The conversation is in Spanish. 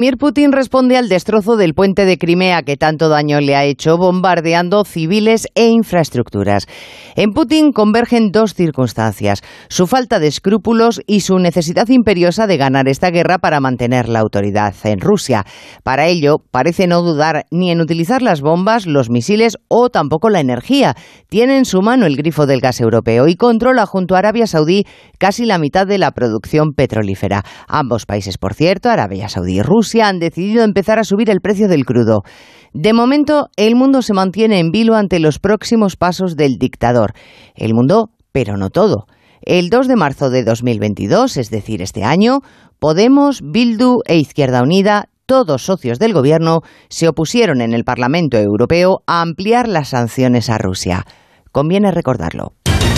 Mir Putin responde al destrozo del puente de Crimea que tanto daño le ha hecho, bombardeando civiles e infraestructuras. En Putin convergen dos circunstancias, su falta de escrúpulos y su necesidad imperiosa de ganar esta guerra para mantener la autoridad en Rusia. Para ello, parece no dudar ni en utilizar las bombas, los misiles o tampoco la energía. Tiene en su mano el grifo del gas europeo y controla junto a Arabia Saudí casi la mitad de la producción petrolífera. Ambos países, por cierto, Arabia Saudí y Rusia, han decidido empezar a subir el precio del crudo. De momento, el mundo se mantiene en vilo ante los próximos pasos del dictador. El mundo, pero no todo. El 2 de marzo de 2022, es decir, este año, Podemos, Bildu e Izquierda Unida, todos socios del gobierno, se opusieron en el Parlamento Europeo a ampliar las sanciones a Rusia. Conviene recordarlo.